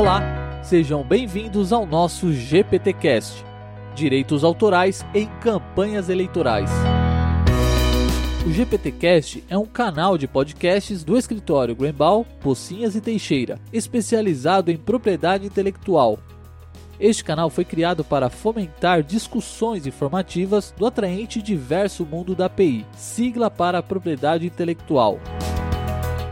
Olá, sejam bem-vindos ao nosso GPTcast, Direitos Autorais em Campanhas Eleitorais. O GPTcast é um canal de podcasts do escritório Grembal, Pocinhas e Teixeira, especializado em propriedade intelectual. Este canal foi criado para fomentar discussões informativas do atraente e diverso mundo da API, sigla para propriedade intelectual.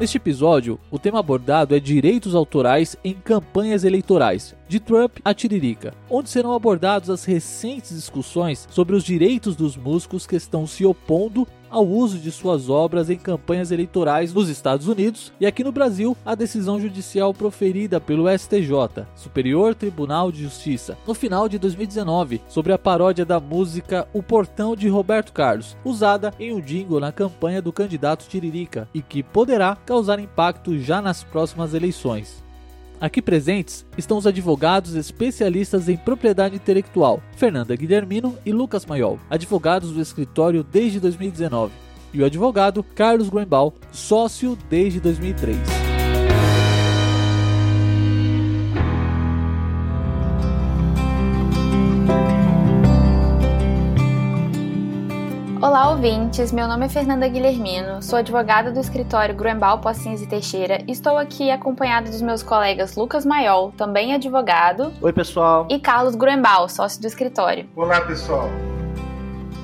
Neste episódio, o tema abordado é direitos autorais em campanhas eleitorais, de Trump a Tiririca, onde serão abordadas as recentes discussões sobre os direitos dos músicos que estão se opondo ao uso de suas obras em campanhas eleitorais nos Estados Unidos e aqui no Brasil a decisão judicial proferida pelo STJ, Superior Tribunal de Justiça, no final de 2019, sobre a paródia da música O Portão de Roberto Carlos, usada em um jingle na campanha do candidato Tiririca e que poderá causar impacto já nas próximas eleições. Aqui presentes estão os advogados especialistas em propriedade intelectual, Fernanda Guilhermino e Lucas Maiol, advogados do escritório desde 2019, e o advogado Carlos Greenbaum, sócio desde 2003. Olá, ouvintes. Meu nome é Fernanda Guilhermino, sou advogada do escritório Gruembal Pocinhos e Teixeira. Estou aqui acompanhada dos meus colegas Lucas Maiol, também advogado. Oi, pessoal. E Carlos Gruembal, sócio do escritório. Olá, pessoal.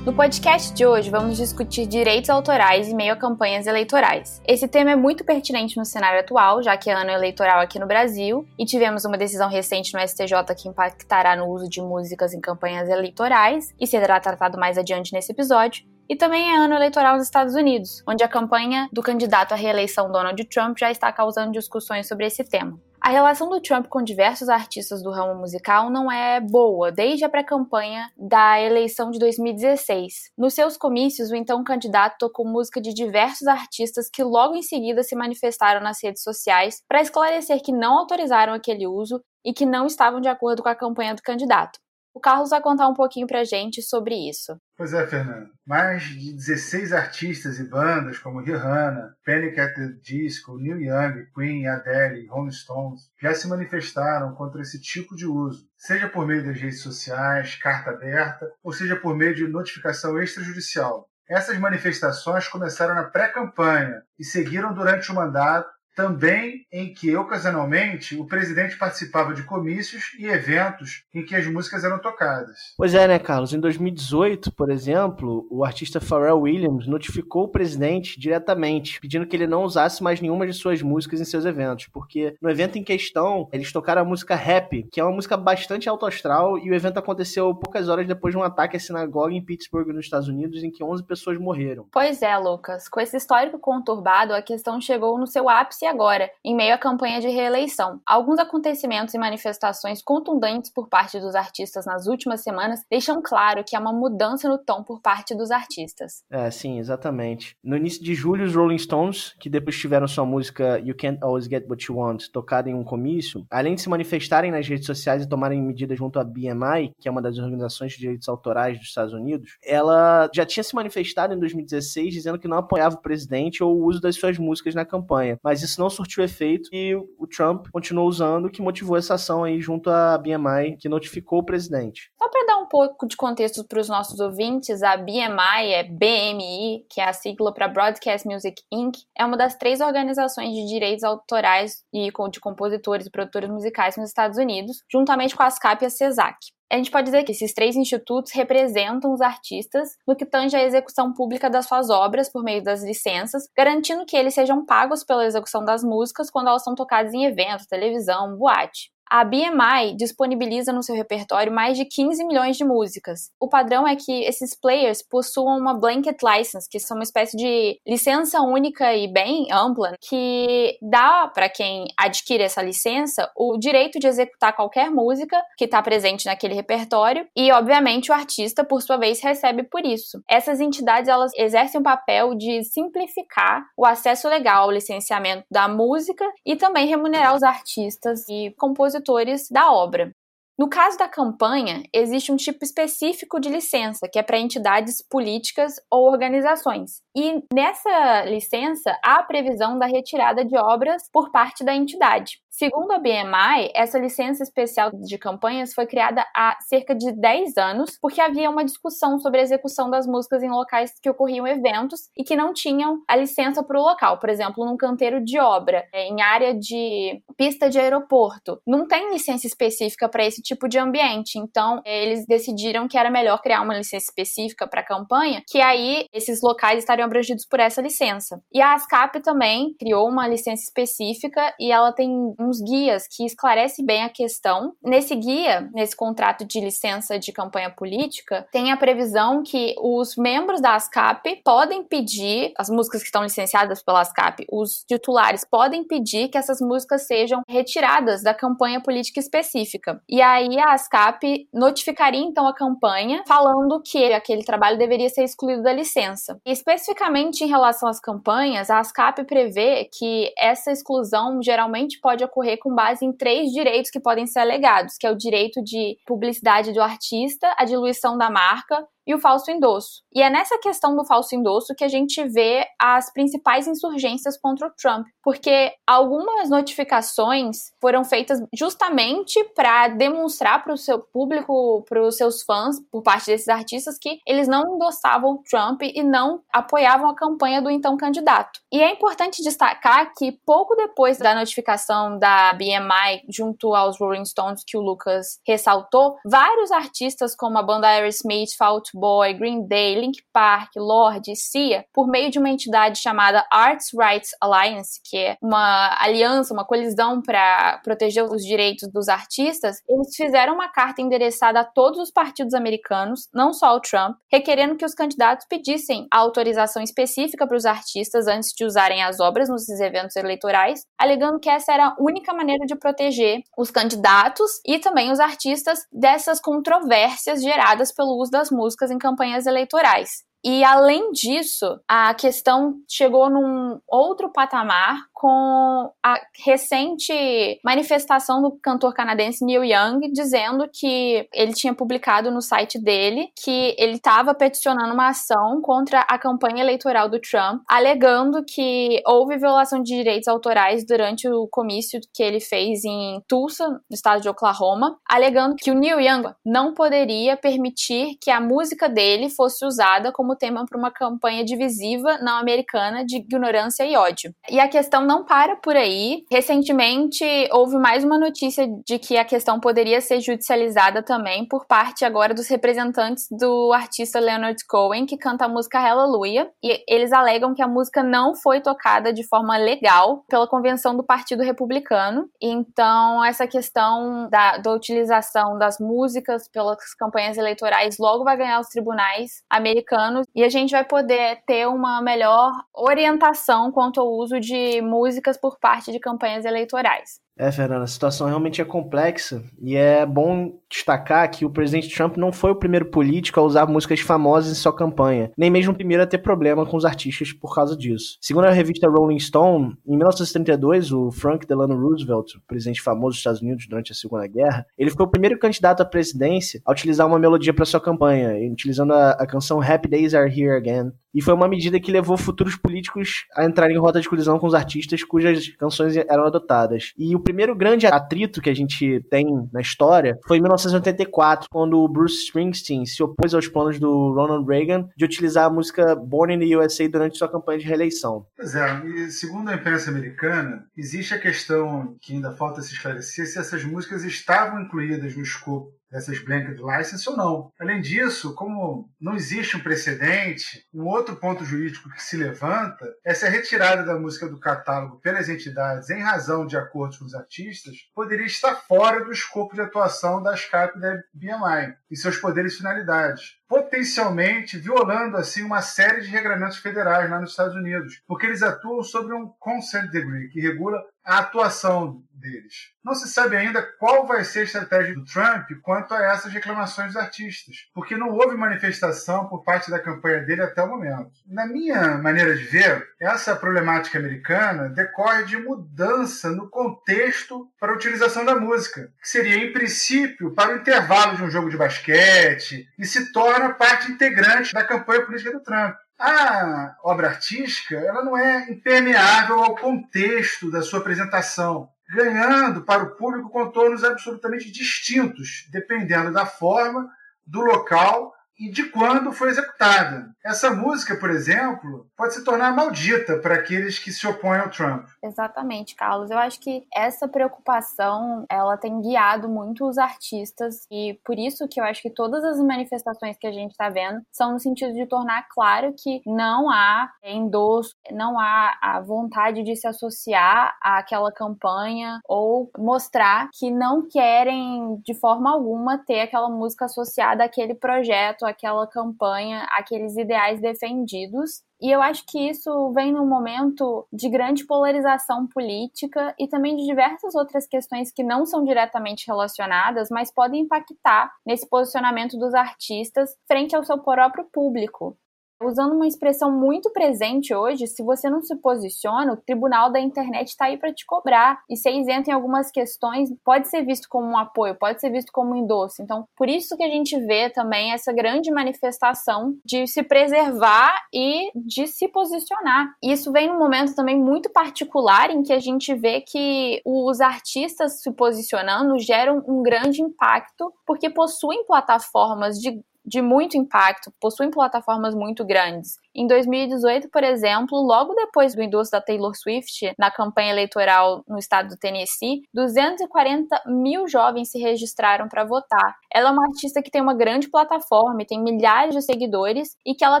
No podcast de hoje, vamos discutir direitos autorais em meio a campanhas eleitorais. Esse tema é muito pertinente no cenário atual, já que é ano eleitoral aqui no Brasil e tivemos uma decisão recente no STJ que impactará no uso de músicas em campanhas eleitorais e será tratado mais adiante nesse episódio. E também é ano eleitoral nos Estados Unidos, onde a campanha do candidato à reeleição Donald Trump já está causando discussões sobre esse tema. A relação do Trump com diversos artistas do ramo musical não é boa desde a pré-campanha da eleição de 2016. Nos seus comícios, o então candidato tocou música de diversos artistas que logo em seguida se manifestaram nas redes sociais para esclarecer que não autorizaram aquele uso e que não estavam de acordo com a campanha do candidato. O Carlos vai contar um pouquinho pra gente sobre isso. Pois é, Fernando. Mais de 16 artistas e bandas como Rihanna, Panic at the Disco, Neil Young, Queen, Adele, Rolling Stones já se manifestaram contra esse tipo de uso, seja por meio das redes sociais, carta aberta, ou seja por meio de notificação extrajudicial. Essas manifestações começaram na pré-campanha e seguiram durante o mandato também em que, ocasionalmente, o presidente participava de comícios e eventos em que as músicas eram tocadas. Pois é, né, Carlos? Em 2018, por exemplo, o artista Pharrell Williams notificou o presidente diretamente, pedindo que ele não usasse mais nenhuma de suas músicas em seus eventos, porque no evento em questão, eles tocaram a música Rap, que é uma música bastante alto astral, e o evento aconteceu poucas horas depois de um ataque à sinagoga em Pittsburgh, nos Estados Unidos, em que 11 pessoas morreram. Pois é, Lucas. Com esse histórico conturbado, a questão chegou no seu ápice agora, em meio à campanha de reeleição. Alguns acontecimentos e manifestações contundentes por parte dos artistas nas últimas semanas deixam claro que há uma mudança no tom por parte dos artistas. É, sim, exatamente. No início de julho, os Rolling Stones, que depois tiveram sua música You Can't Always Get What You Want tocada em um comício, além de se manifestarem nas redes sociais e tomarem medidas junto à BMI, que é uma das organizações de direitos autorais dos Estados Unidos, ela já tinha se manifestado em 2016 dizendo que não apoiava o presidente ou o uso das suas músicas na campanha, mas isso isso não surtiu efeito e o Trump continuou usando, que motivou essa ação aí junto à BMI, que notificou o presidente. Só para dar um pouco de contexto para os nossos ouvintes, a BMI é BMI, que é a sigla para Broadcast Music Inc., é uma das três organizações de direitos autorais e de compositores e produtores musicais nos Estados Unidos, juntamente com a ASCAP e a CESAC a gente pode dizer que esses três institutos representam os artistas no que tange à execução pública das suas obras por meio das licenças, garantindo que eles sejam pagos pela execução das músicas quando elas são tocadas em eventos, televisão, boate. A BMI disponibiliza no seu repertório mais de 15 milhões de músicas. O padrão é que esses players possuam uma blanket license, que são uma espécie de licença única e bem ampla, que dá para quem adquire essa licença o direito de executar qualquer música que está presente naquele repertório e, obviamente, o artista, por sua vez, recebe por isso. Essas entidades elas exercem o papel de simplificar o acesso legal ao licenciamento da música e também remunerar os artistas e compositores compositores da obra. No caso da campanha, existe um tipo específico de licença, que é para entidades políticas ou organizações. E nessa licença há a previsão da retirada de obras por parte da entidade. Segundo a BMI, essa licença especial de campanhas foi criada há cerca de 10 anos, porque havia uma discussão sobre a execução das músicas em locais que ocorriam eventos e que não tinham a licença para o local. Por exemplo, num canteiro de obra, é, em área de pista de aeroporto. Não tem licença específica para esse tipo de ambiente. Então, é, eles decidiram que era melhor criar uma licença específica para a campanha, que aí esses locais estariam abrangidos por essa licença. E a ASCAP também criou uma licença específica e ela tem uns guias que esclarece bem a questão. Nesse guia, nesse contrato de licença de campanha política, tem a previsão que os membros da ASCAP podem pedir, as músicas que estão licenciadas pela ASCAP, os titulares podem pedir que essas músicas sejam retiradas da campanha política específica. E aí a ASCAP notificaria então a campanha falando que aquele trabalho deveria ser excluído da licença. Especificamente em relação às campanhas, a ASCAP prevê que essa exclusão geralmente pode ocorrer com base em três direitos que podem ser alegados, que é o direito de publicidade do artista, a diluição da marca e o falso endosso. E é nessa questão do falso endosso que a gente vê as principais insurgências contra o Trump, porque algumas notificações foram feitas justamente para demonstrar para o seu público, para os seus fãs, por parte desses artistas, que eles não endossavam o Trump e não apoiavam a campanha do então candidato. E é importante destacar que pouco depois da notificação da BMI junto aos Rolling Stones que o Lucas ressaltou, vários artistas como a banda Aerosmith, Fault Boy, Green Day, Link Park, Lorde e Cia, por meio de uma entidade chamada Arts Rights Alliance, que é uma aliança, uma colisão para proteger os direitos dos artistas, eles fizeram uma carta endereçada a todos os partidos americanos, não só ao Trump, requerendo que os candidatos pedissem autorização específica para os artistas antes de usarem as obras nos eventos eleitorais, alegando que essa era a única maneira de proteger os candidatos e também os artistas dessas controvérsias geradas pelo uso das músicas em campanhas eleitorais. E além disso, a questão chegou num outro patamar com a recente manifestação do cantor canadense Neil Young dizendo que ele tinha publicado no site dele que ele estava peticionando uma ação contra a campanha eleitoral do Trump, alegando que houve violação de direitos autorais durante o comício que ele fez em Tulsa, no estado de Oklahoma, alegando que o Neil Young não poderia permitir que a música dele fosse usada como tema para uma campanha divisiva não americana de ignorância e ódio. E a questão não não para por aí. Recentemente houve mais uma notícia de que a questão poderia ser judicializada também por parte agora dos representantes do artista Leonard Cohen, que canta a música Hallelujah. E eles alegam que a música não foi tocada de forma legal pela convenção do Partido Republicano. Então, essa questão da, da utilização das músicas pelas campanhas eleitorais logo vai ganhar os tribunais americanos e a gente vai poder ter uma melhor orientação quanto ao uso de músicas músicas por parte de campanhas eleitorais. É, Fernanda, a situação realmente é complexa e é bom destacar que o presidente Trump não foi o primeiro político a usar músicas famosas em sua campanha, nem mesmo o primeiro a ter problema com os artistas por causa disso. Segundo a revista Rolling Stone, em 1932, o Frank Delano Roosevelt, presidente famoso dos Estados Unidos durante a Segunda Guerra, ele foi o primeiro candidato à presidência a utilizar uma melodia para sua campanha, utilizando a, a canção Happy Days Are Here Again, e foi uma medida que levou futuros políticos a entrarem em rota de colisão com os artistas cujas canções eram adotadas. E o primeiro grande atrito que a gente tem na história foi em 1984, quando o Bruce Springsteen se opôs aos planos do Ronald Reagan de utilizar a música Born in the USA durante sua campanha de reeleição. Pois é, e segundo a imprensa americana, existe a questão que ainda falta se esclarecer se essas músicas estavam incluídas no escopo dessas blanket license ou não. Além disso, como não existe um precedente, um outro ponto jurídico que se levanta é se a retirada da música do catálogo pelas entidades em razão de acordos com os artistas poderia estar fora do escopo de atuação da SCAP da BMI e seus poderes e finalidades potencialmente violando assim uma série de regramentos federais lá nos Estados Unidos, porque eles atuam sobre um consent decree que regula a atuação deles. Não se sabe ainda qual vai ser a estratégia do Trump quanto a essas reclamações dos artistas, porque não houve manifestação por parte da campanha dele até o momento. Na minha maneira de ver, essa problemática americana decorre de mudança no contexto para a utilização da música, que seria, em princípio, para o intervalo de um jogo de basquete e se torna parte integrante da campanha política do Trump. A obra artística ela não é impermeável ao contexto da sua apresentação, ganhando para o público contornos absolutamente distintos, dependendo da forma, do local e de quando foi executada. Essa música, por exemplo, pode se tornar maldita para aqueles que se opõem ao Trump. Exatamente, Carlos. Eu acho que essa preocupação, ela tem guiado muito os artistas e por isso que eu acho que todas as manifestações que a gente está vendo são no sentido de tornar claro que não há endosso, não há a vontade de se associar àquela campanha ou mostrar que não querem de forma alguma ter aquela música associada àquele projeto, àquela campanha, àqueles ideais defendidos e eu acho que isso vem num momento de grande polarização política e também de diversas outras questões que não são diretamente relacionadas, mas podem impactar nesse posicionamento dos artistas frente ao seu próprio público. Usando uma expressão muito presente hoje, se você não se posiciona, o tribunal da internet está aí para te cobrar. E ser isento em algumas questões pode ser visto como um apoio, pode ser visto como um endosso. Então, por isso que a gente vê também essa grande manifestação de se preservar e de se posicionar. Isso vem num momento também muito particular em que a gente vê que os artistas se posicionando geram um grande impacto porque possuem plataformas de de muito impacto, possuem plataformas muito grandes. Em 2018, por exemplo, logo depois do endosso da Taylor Swift na campanha eleitoral no estado do Tennessee, 240 mil jovens se registraram para votar. Ela é uma artista que tem uma grande plataforma, tem milhares de seguidores e que ela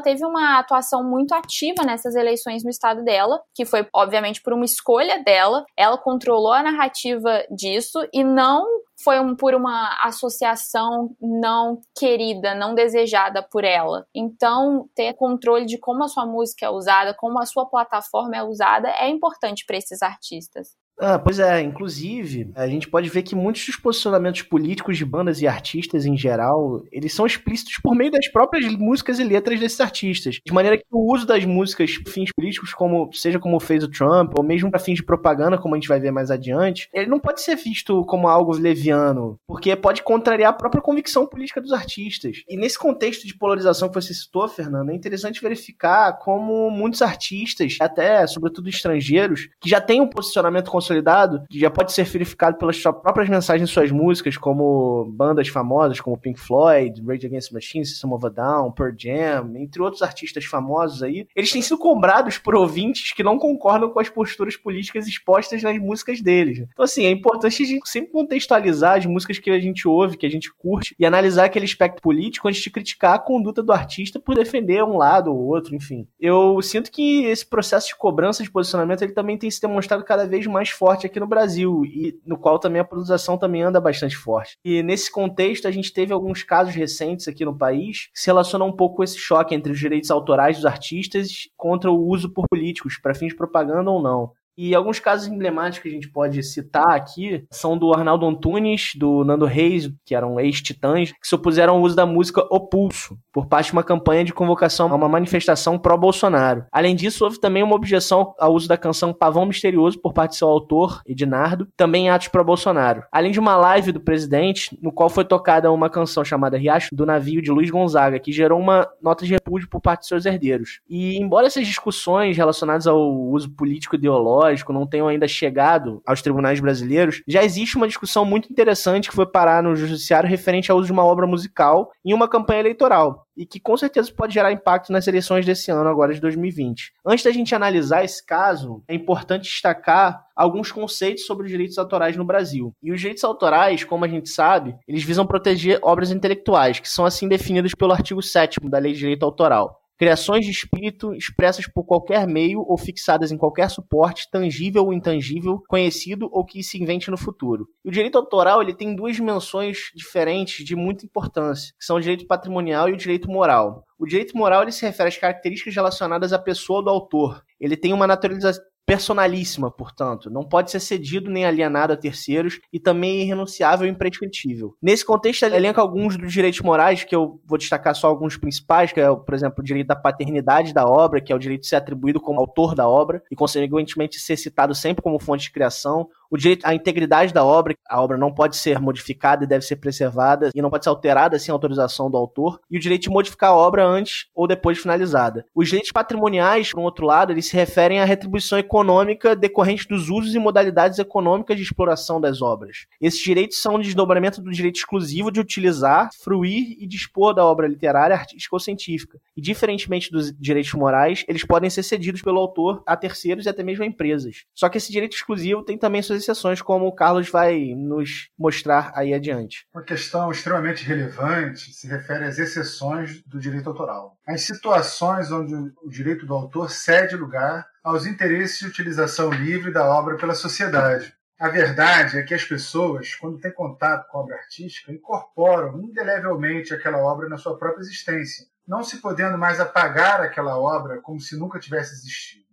teve uma atuação muito ativa nessas eleições no estado dela, que foi obviamente por uma escolha dela. Ela controlou a narrativa disso e não foi um, por uma associação não querida, não desejada por ela. Então, ter controle de como a sua música é usada, como a sua plataforma é usada, é importante para esses artistas. Ah, pois é, inclusive, a gente pode ver que muitos dos posicionamentos políticos de bandas e artistas em geral, eles são explícitos por meio das próprias músicas e letras desses artistas. De maneira que o uso das músicas para fins políticos, como seja como fez o Trump, ou mesmo para fins de propaganda, como a gente vai ver mais adiante, ele não pode ser visto como algo leviano, porque pode contrariar a própria convicção política dos artistas. E nesse contexto de polarização que você citou, Fernando, é interessante verificar como muitos artistas, até sobretudo estrangeiros, que já têm um posicionamento consolidado, já pode ser verificado pelas suas próprias mensagens em suas músicas, como bandas famosas como Pink Floyd, Rage Against the Machine, System of a Down, Pearl Jam, entre outros artistas famosos aí, eles têm sido cobrados por ouvintes que não concordam com as posturas políticas expostas nas músicas deles. Então, assim, é importante a gente sempre contextualizar as músicas que a gente ouve, que a gente curte, e analisar aquele aspecto político antes de criticar a conduta do artista por defender um lado ou outro, enfim. Eu sinto que esse processo de cobrança de posicionamento ele também tem se demonstrado cada vez mais forte aqui no Brasil e no qual também a polarização também anda bastante forte. E nesse contexto a gente teve alguns casos recentes aqui no país que se relacionam um pouco com esse choque entre os direitos autorais dos artistas contra o uso por políticos para fins de propaganda ou não. E alguns casos emblemáticos que a gente pode citar aqui são do Arnaldo Antunes, do Nando Reis, que eram ex-titãs, que se opuseram ao uso da música O Pulso, por parte de uma campanha de convocação a uma manifestação pró-Bolsonaro. Além disso, houve também uma objeção ao uso da canção Pavão Misterioso por parte de seu autor, Ednardo, também atos pró-Bolsonaro. Além de uma live do presidente, no qual foi tocada uma canção chamada Riacho do Navio de Luiz Gonzaga, que gerou uma nota de repúdio por parte de seus herdeiros. E embora essas discussões relacionadas ao uso político ideológico não tenham ainda chegado aos tribunais brasileiros, já existe uma discussão muito interessante que foi parar no judiciário referente ao uso de uma obra musical em uma campanha eleitoral e que com certeza pode gerar impacto nas eleições desse ano, agora de 2020. Antes da gente analisar esse caso, é importante destacar alguns conceitos sobre os direitos autorais no Brasil. E os direitos autorais, como a gente sabe, eles visam proteger obras intelectuais, que são assim definidas pelo artigo 7 da Lei de Direito Autoral criações de espírito expressas por qualquer meio ou fixadas em qualquer suporte, tangível ou intangível, conhecido ou que se invente no futuro. E o direito autoral ele tem duas dimensões diferentes de muita importância, que são o direito patrimonial e o direito moral. O direito moral ele se refere às características relacionadas à pessoa do autor. Ele tem uma natureza personalíssima, portanto, não pode ser cedido nem alienado a terceiros e também é irrenunciável e imprescritível. Nesse contexto, ele elenca alguns dos direitos morais, que eu vou destacar só alguns principais, que é, por exemplo, o direito da paternidade da obra, que é o direito de ser atribuído como autor da obra e, consequentemente, ser citado sempre como fonte de criação, o direito à integridade da obra, a obra não pode ser modificada e deve ser preservada e não pode ser alterada sem autorização do autor, e o direito de modificar a obra antes ou depois de finalizada. Os direitos patrimoniais, por um outro lado, eles se referem à retribuição econômica decorrente dos usos e modalidades econômicas de exploração das obras. Esses direitos são um desdobramento do direito exclusivo de utilizar, fruir e dispor da obra literária, artística ou científica. E diferentemente dos direitos morais, eles podem ser cedidos pelo autor a terceiros e até mesmo a empresas. Só que esse direito exclusivo tem também suas exceções, como o Carlos vai nos mostrar aí adiante. Uma questão extremamente relevante se refere às exceções do direito autoral. As situações onde o direito do autor cede lugar aos interesses de utilização livre da obra pela sociedade. A verdade é que as pessoas, quando têm contato com a obra artística, incorporam indelevelmente aquela obra na sua própria existência, não se podendo mais apagar aquela obra como se nunca tivesse existido.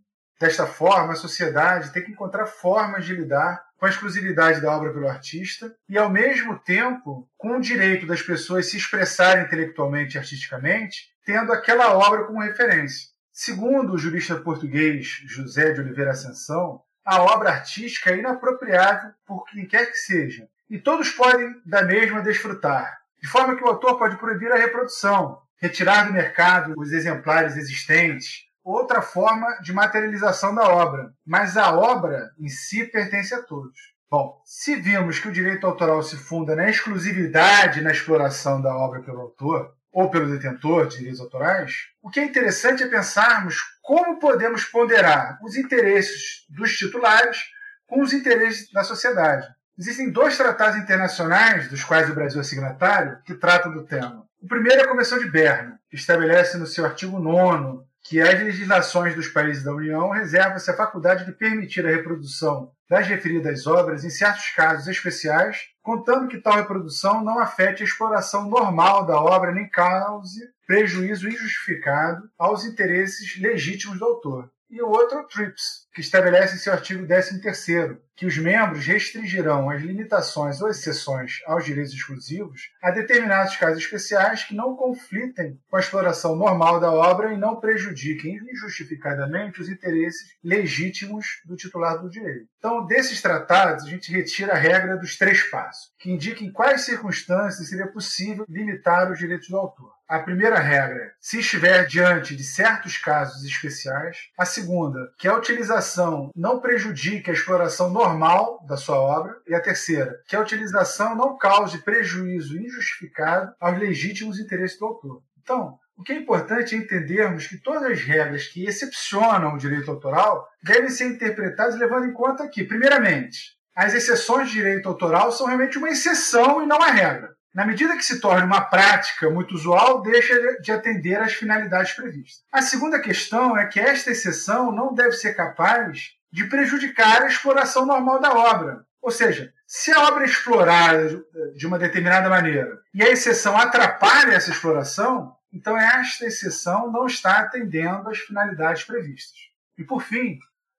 Desta forma, a sociedade tem que encontrar formas de lidar com a exclusividade da obra pelo artista e, ao mesmo tempo, com o direito das pessoas se expressarem intelectualmente e artisticamente, tendo aquela obra como referência. Segundo o jurista português José de Oliveira Ascensão, a obra artística é inapropriável por quem quer que seja, e todos podem da mesma desfrutar, de forma que o autor pode proibir a reprodução, retirar do mercado os exemplares existentes, outra forma de materialização da obra, mas a obra em si pertence a todos. Bom, se vimos que o direito autoral se funda na exclusividade na exploração da obra pelo autor, ou pelo detentor de direitos autorais, o que é interessante é pensarmos como podemos ponderar os interesses dos titulares com os interesses da sociedade. Existem dois tratados internacionais, dos quais o Brasil é signatário, que tratam do tema. O primeiro é a Convenção de Berna, que estabelece no seu artigo 9 que as legislações dos países da União reservam-se a faculdade de permitir a reprodução das referidas obras em certos casos especiais, contando que tal reprodução não afete a exploração normal da obra nem cause prejuízo injustificado aos interesses legítimos do autor. E o outro o TRIPS, que estabelece em seu artigo 13º que os membros restringirão as limitações ou exceções aos direitos exclusivos a determinados casos especiais que não conflitem com a exploração normal da obra e não prejudiquem injustificadamente os interesses legítimos do titular do direito. Então, desses tratados, a gente retira a regra dos três passos, que indica em quais circunstâncias seria possível limitar os direitos do autor. A primeira regra, se estiver diante de certos casos especiais. A segunda, que a utilização não prejudique a exploração normal da sua obra. E a terceira, que a utilização não cause prejuízo injustificado aos legítimos interesses do autor. Então, o que é importante é entendermos que todas as regras que excepcionam o direito autoral devem ser interpretadas levando em conta que, primeiramente, as exceções de direito autoral são realmente uma exceção e não a regra na medida que se torna uma prática muito usual, deixa de atender às finalidades previstas. A segunda questão é que esta exceção não deve ser capaz de prejudicar a exploração normal da obra. Ou seja, se a obra é explorada de uma determinada maneira e a exceção atrapalha essa exploração, então esta exceção não está atendendo às finalidades previstas. E por fim,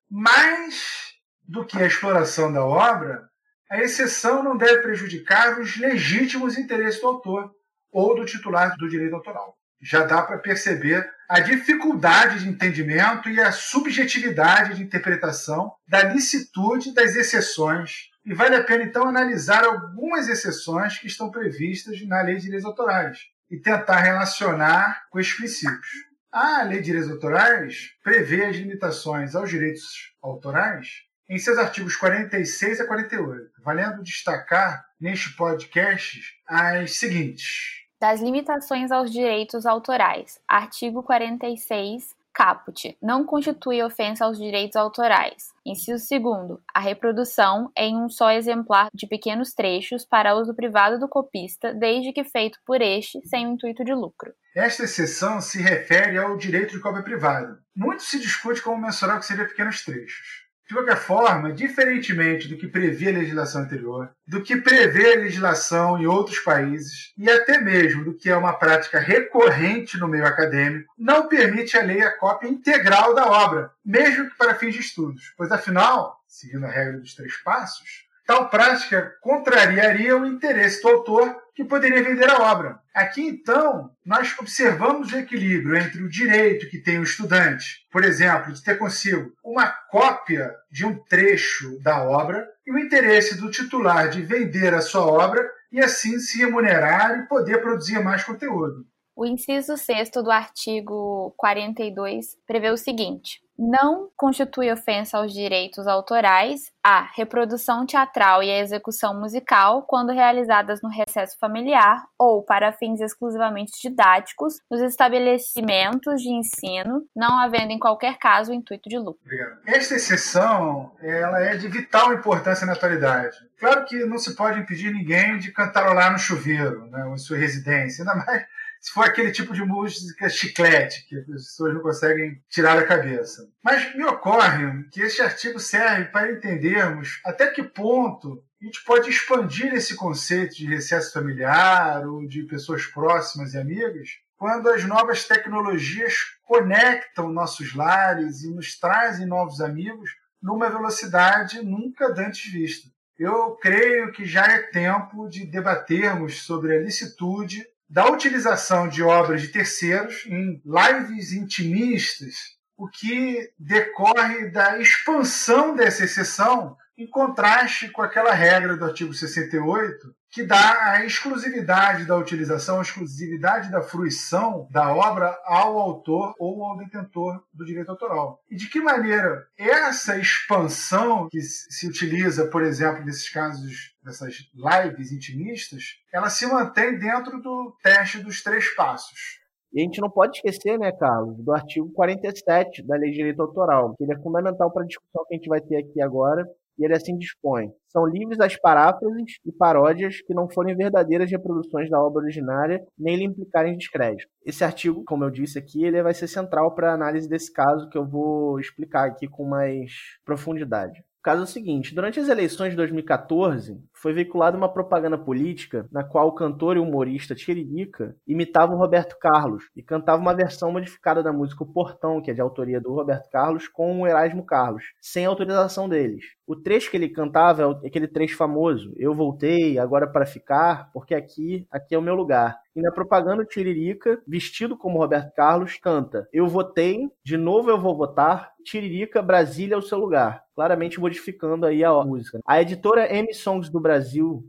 mais do que a exploração da obra, a exceção não deve prejudicar os legítimos interesses do autor ou do titular do direito autoral. Já dá para perceber a dificuldade de entendimento e a subjetividade de interpretação da licitude das exceções. E vale a pena, então, analisar algumas exceções que estão previstas na Lei de Direitos Autorais e tentar relacionar com esses princípios. A Lei de Direitos Autorais prevê as limitações aos direitos autorais em seus artigos 46 a 48, valendo destacar neste podcast as seguintes. Das limitações aos direitos autorais. Artigo 46 caput não constitui ofensa aos direitos autorais. Inciso 2. A reprodução em um só exemplar de pequenos trechos para uso privado do copista, desde que feito por este, sem o intuito de lucro. Esta exceção se refere ao direito de cópia privada. Muito se discute como mensurar o que seria pequenos trechos. De qualquer forma, diferentemente do que previa a legislação anterior, do que prevê a legislação em outros países e até mesmo do que é uma prática recorrente no meio acadêmico, não permite a lei a cópia integral da obra, mesmo que para fins de estudos, pois afinal, seguindo a regra dos três passos, Tal prática contrariaria o interesse do autor que poderia vender a obra. Aqui, então, nós observamos o equilíbrio entre o direito que tem o estudante, por exemplo, de ter consigo uma cópia de um trecho da obra, e o interesse do titular de vender a sua obra e assim se remunerar e poder produzir mais conteúdo. O inciso 6 do artigo 42 prevê o seguinte: não constitui ofensa aos direitos autorais a reprodução teatral e a execução musical quando realizadas no recesso familiar ou para fins exclusivamente didáticos nos estabelecimentos de ensino, não havendo em qualquer caso o intuito de lucro. Obrigado. Esta exceção ela é de vital importância na atualidade. Claro que não se pode impedir ninguém de cantarolar no chuveiro, né, em sua residência, ainda mais se for aquele tipo de música chiclete que as pessoas não conseguem tirar da cabeça. Mas me ocorre que este artigo serve para entendermos até que ponto a gente pode expandir esse conceito de recesso familiar ou de pessoas próximas e amigas quando as novas tecnologias conectam nossos lares e nos trazem novos amigos numa velocidade nunca antes vista. Eu creio que já é tempo de debatermos sobre a licitude da utilização de obras de terceiros em lives intimistas, o que decorre da expansão dessa exceção em contraste com aquela regra do artigo 68 que dá a exclusividade da utilização, a exclusividade da fruição da obra ao autor ou ao detentor do direito autoral. E de que maneira essa expansão que se utiliza, por exemplo, nesses casos dessas lives intimistas, ela se mantém dentro do teste dos três passos. E a gente não pode esquecer, né, Carlos, do artigo 47 da Lei de Direito Autoral, que ele é fundamental para a discussão que a gente vai ter aqui agora, ele assim dispõe: são livres as paráfrases e paródias que não forem verdadeiras reproduções da obra originária nem lhe implicarem descrédito. Esse artigo, como eu disse aqui, ele vai ser central para a análise desse caso que eu vou explicar aqui com mais profundidade. O caso é o seguinte: durante as eleições de 2014, foi veiculada uma propaganda política na qual o cantor e humorista Tiririca imitava o Roberto Carlos e cantava uma versão modificada da música O Portão, que é de autoria do Roberto Carlos, com o Erasmo Carlos, sem autorização deles. O trecho que ele cantava é aquele trecho famoso: Eu voltei agora para ficar, porque aqui, aqui é o meu lugar. E na propaganda, o Tiririca, vestido como Roberto Carlos, canta: Eu votei, de novo eu vou votar, Tiririca, Brasília é o seu lugar. Claramente modificando aí a música. A editora M Songs do Brasil,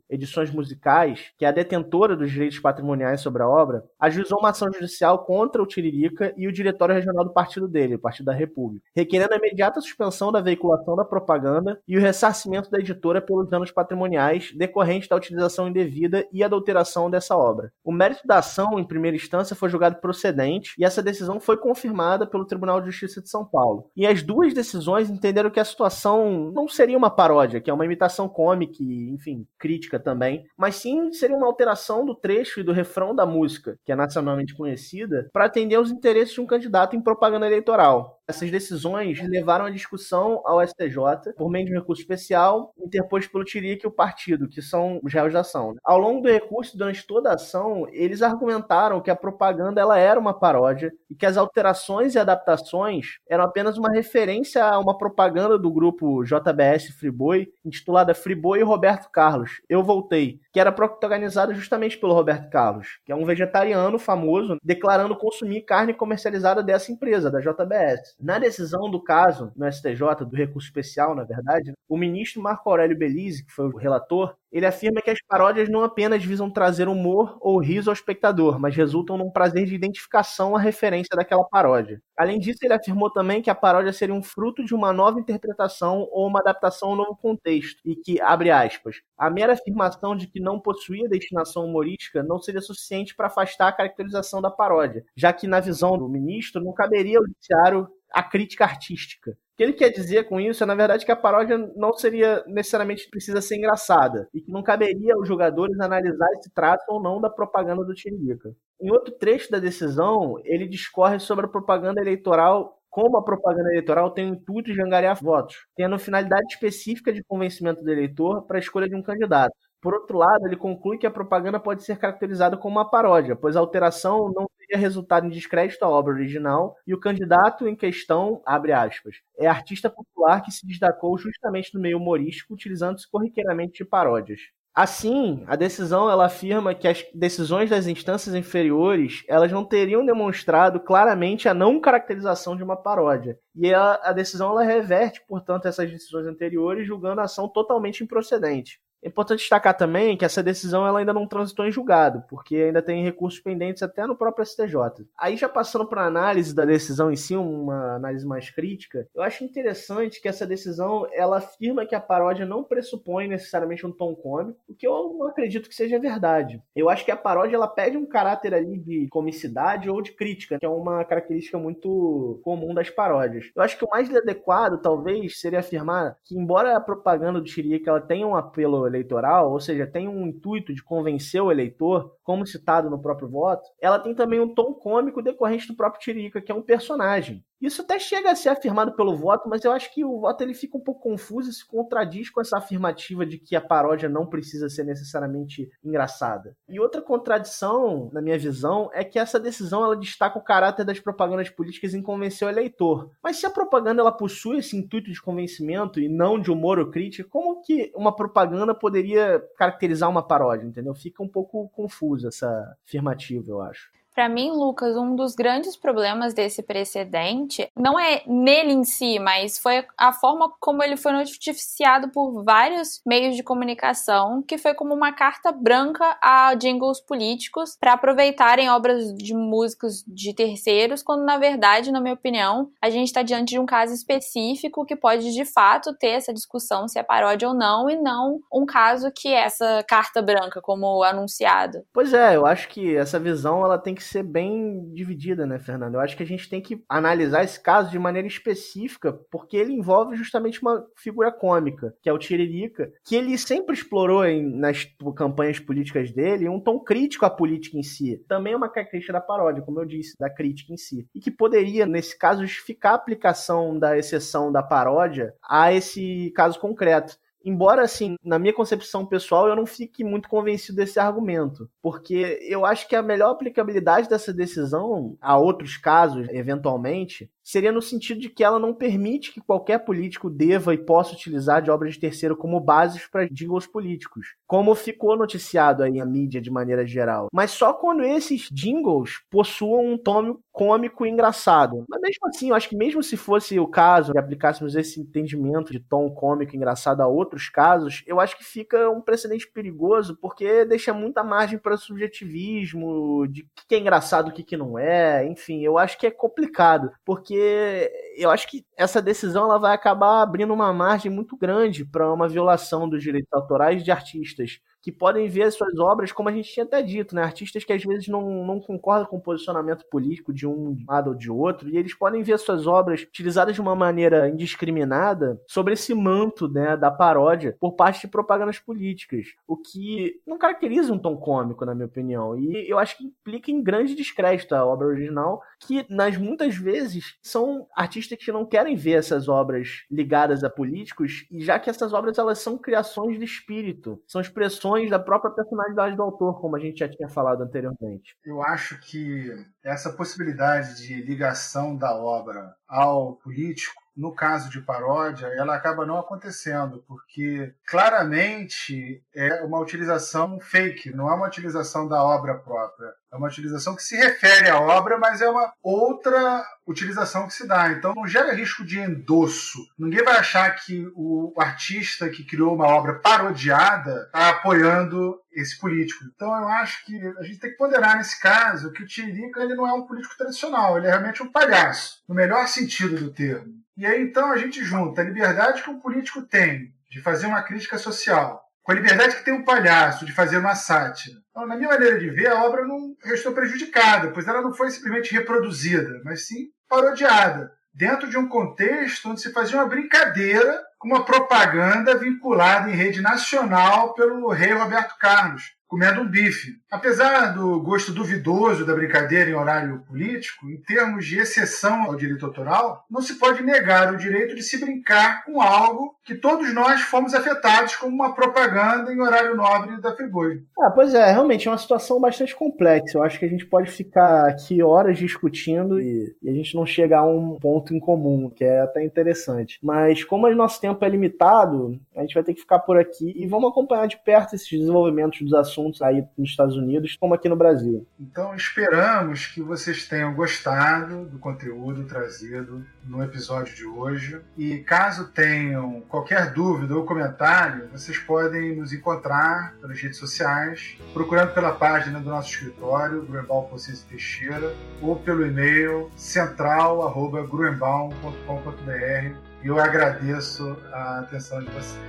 Edições Musicais, que é a detentora dos direitos patrimoniais sobre a obra, ajuizou uma ação judicial contra o Tiririca e o diretório regional do partido dele, o Partido da República, requerendo a imediata suspensão da veiculação da propaganda e o ressarcimento da editora pelos danos patrimoniais decorrentes da utilização indevida e adulteração dessa obra. O mérito da ação, em primeira instância, foi julgado procedente e essa decisão foi confirmada pelo Tribunal de Justiça de São Paulo. E as duas decisões entenderam que a situação não seria uma paródia, que é uma imitação cômica e, enfim, crítica também, mas sim seria uma alteração do trecho e do refrão da música, que é nacionalmente conhecida, para atender aos interesses de um candidato em propaganda eleitoral. Essas decisões levaram a discussão ao STJ por meio de um recurso especial interposto pelo Tirique e o partido, que são os réus da ação. Ao longo do recurso, durante toda a ação, eles argumentaram que a propaganda ela era uma paródia e que as alterações e adaptações eram apenas uma referência a uma propaganda do grupo JBS Friboi, intitulada Friboi e Roberto Carlos. Eu voltei, que era protagonizada justamente pelo Roberto Carlos, que é um vegetariano famoso, declarando consumir carne comercializada dessa empresa, da JBS. Na decisão do caso, no STJ, do recurso especial, na verdade, o ministro Marco Aurélio Belize, que foi o relator, ele afirma que as paródias não apenas visam trazer humor ou riso ao espectador, mas resultam num prazer de identificação à referência daquela paródia. Além disso, ele afirmou também que a paródia seria um fruto de uma nova interpretação ou uma adaptação ao novo contexto, e que, abre aspas, a mera afirmação de que não possuía destinação humorística não seria suficiente para afastar a caracterização da paródia, já que, na visão do ministro, não caberia ao judiciário a crítica artística. O que ele quer dizer com isso é, na verdade, que a paródia não seria necessariamente precisa ser engraçada e que não caberia aos jogadores analisar se trata ou não da propaganda do Tiririca. Em outro trecho da decisão, ele discorre sobre a propaganda eleitoral como a propaganda eleitoral tem o intuito de angariar votos, tendo finalidade específica de convencimento do eleitor para a escolha de um candidato. Por outro lado, ele conclui que a propaganda pode ser caracterizada como uma paródia, pois a alteração não ter resultado em descrédito à obra original e o candidato em questão, abre aspas, é artista popular que se destacou justamente no meio humorístico, utilizando-se corriqueiramente de paródias. Assim, a decisão ela afirma que as decisões das instâncias inferiores elas não teriam demonstrado claramente a não caracterização de uma paródia. E a, a decisão ela reverte, portanto, essas decisões anteriores, julgando a ação totalmente improcedente. É importante destacar também que essa decisão ela ainda não transitou em julgado, porque ainda tem recursos pendentes até no próprio STJ. Aí já passando para a análise da decisão em si, uma análise mais crítica, eu acho interessante que essa decisão ela afirma que a paródia não pressupõe necessariamente um tom cômico, o que eu não acredito que seja verdade. Eu acho que a paródia ela pede um caráter ali de comicidade ou de crítica, que é uma característica muito comum das paródias. Eu acho que o mais adequado, talvez, seria afirmar que embora a propaganda do Chirica ela tenha um apelo eleitoral, ou seja, tem um intuito de convencer o eleitor, como citado no próprio voto, ela tem também um tom cômico decorrente do próprio Tiririca, que é um personagem. Isso até chega a ser afirmado pelo voto, mas eu acho que o voto ele fica um pouco confuso e se contradiz com essa afirmativa de que a paródia não precisa ser necessariamente engraçada. E outra contradição, na minha visão, é que essa decisão ela destaca o caráter das propagandas políticas em convencer o eleitor. Mas se a propaganda ela possui esse intuito de convencimento e não de humor ou crítica, como que uma propaganda poderia caracterizar uma paródia, entendeu? Fica um pouco confuso essa afirmativa, eu acho. Para mim, Lucas, um dos grandes problemas desse precedente não é nele em si, mas foi a forma como ele foi noticiado por vários meios de comunicação, que foi como uma carta branca a jingles políticos para aproveitarem obras de músicos de terceiros, quando na verdade, na minha opinião, a gente está diante de um caso específico que pode de fato ter essa discussão se é paródia ou não, e não um caso que é essa carta branca, como anunciado. Pois é, eu acho que essa visão ela tem que que ser bem dividida, né, Fernando? Eu acho que a gente tem que analisar esse caso de maneira específica, porque ele envolve justamente uma figura cômica, que é o Tiririca, que ele sempre explorou em, nas campanhas políticas dele um tom crítico à política em si. Também é uma característica da paródia, como eu disse, da crítica em si. E que poderia, nesse caso, justificar a aplicação da exceção da paródia a esse caso concreto. Embora, assim, na minha concepção pessoal, eu não fique muito convencido desse argumento. Porque eu acho que a melhor aplicabilidade dessa decisão a outros casos, eventualmente, seria no sentido de que ela não permite que qualquer político deva e possa utilizar de obras de terceiro como bases para jingles políticos, como ficou noticiado aí a mídia de maneira geral. Mas só quando esses jingles possuam um tom cômico e engraçado. Mas mesmo assim, eu acho que mesmo se fosse o caso de aplicássemos esse entendimento de tom cômico e engraçado a outros casos, eu acho que fica um precedente perigoso porque deixa muita margem para subjetivismo, de o que é engraçado, o que não é, enfim, eu acho que é complicado, porque porque eu acho que essa decisão ela vai acabar abrindo uma margem muito grande para uma violação dos direitos autorais de artistas que podem ver as suas obras, como a gente tinha até dito, né? Artistas que às vezes não, não concordam com o posicionamento político de um lado ou de outro, e eles podem ver as suas obras utilizadas de uma maneira indiscriminada sobre esse manto né, da paródia por parte de propagandas políticas, o que não caracteriza um tom cômico, na minha opinião, e eu acho que implica em grande descrédito a obra original, que nas muitas vezes são artistas que não querem ver essas obras ligadas a políticos, e já que essas obras elas são criações de espírito, são expressões da própria personalidade do autor, como a gente já tinha falado anteriormente. Eu acho que essa possibilidade de ligação da obra ao político no caso de paródia, ela acaba não acontecendo, porque claramente é uma utilização fake, não é uma utilização da obra própria. É uma utilização que se refere à obra, mas é uma outra utilização que se dá. Então não gera risco de endosso. Ninguém vai achar que o artista que criou uma obra parodiada está apoiando esse político. Então eu acho que a gente tem que ponderar nesse caso que o Tiririca ele não é um político tradicional, ele é realmente um palhaço, no melhor sentido do termo. E aí então a gente junta a liberdade que um político tem de fazer uma crítica social com a liberdade que tem um palhaço de fazer uma sátira. Então, na minha maneira de ver, a obra não restou prejudicada, pois ela não foi simplesmente reproduzida, mas sim parodiada, dentro de um contexto onde se fazia uma brincadeira com uma propaganda vinculada em rede nacional pelo rei Roberto Carlos, comendo um bife. Apesar do gosto duvidoso da brincadeira em horário político, em termos de exceção ao direito autoral, não se pode negar o direito de se brincar com algo que todos nós fomos afetados como uma propaganda em horário nobre da Friboi. Ah, pois é, realmente é uma situação bastante complexa. Eu acho que a gente pode ficar aqui horas discutindo e, e a gente não chegar a um ponto em comum, que é até interessante. Mas como o nosso tempo é limitado, a gente vai ter que ficar por aqui e vamos acompanhar de perto esses desenvolvimentos dos assuntos aí nos Estados Unidos, como aqui no Brasil. Então esperamos que vocês tenham gostado do conteúdo trazido no episódio de hoje. E caso tenham qualquer dúvida ou comentário, vocês podem nos encontrar pelas redes sociais, procurando pela página do nosso escritório, Gruenbaum Consciência Teixeira, ou pelo e-mail central.gruenbaum.com.br. E eu agradeço a atenção de vocês.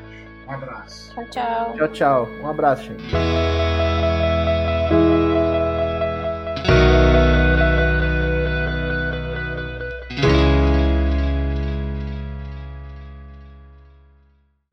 Um abraço. Tchau, tchau. Tchau, tchau. Um abraço, gente.